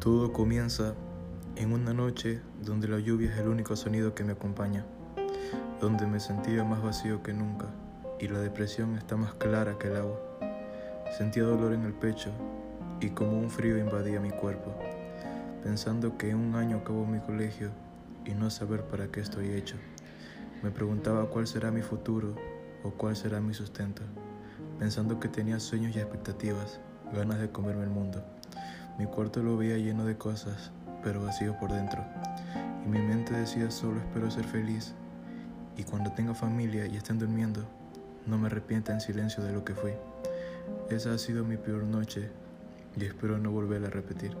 Todo comienza en una noche donde la lluvia es el único sonido que me acompaña, donde me sentía más vacío que nunca y la depresión está más clara que el agua. Sentía dolor en el pecho y como un frío invadía mi cuerpo, pensando que en un año acabo mi colegio y no saber para qué estoy hecho. Me preguntaba cuál será mi futuro o cuál será mi sustento, pensando que tenía sueños y expectativas, ganas de comerme el mundo. Mi cuarto lo veía lleno de cosas, pero vacío por dentro. Y mi mente decía solo espero ser feliz. Y cuando tenga familia y estén durmiendo, no me arrepienta en silencio de lo que fui. Esa ha sido mi peor noche y espero no volverla a repetir.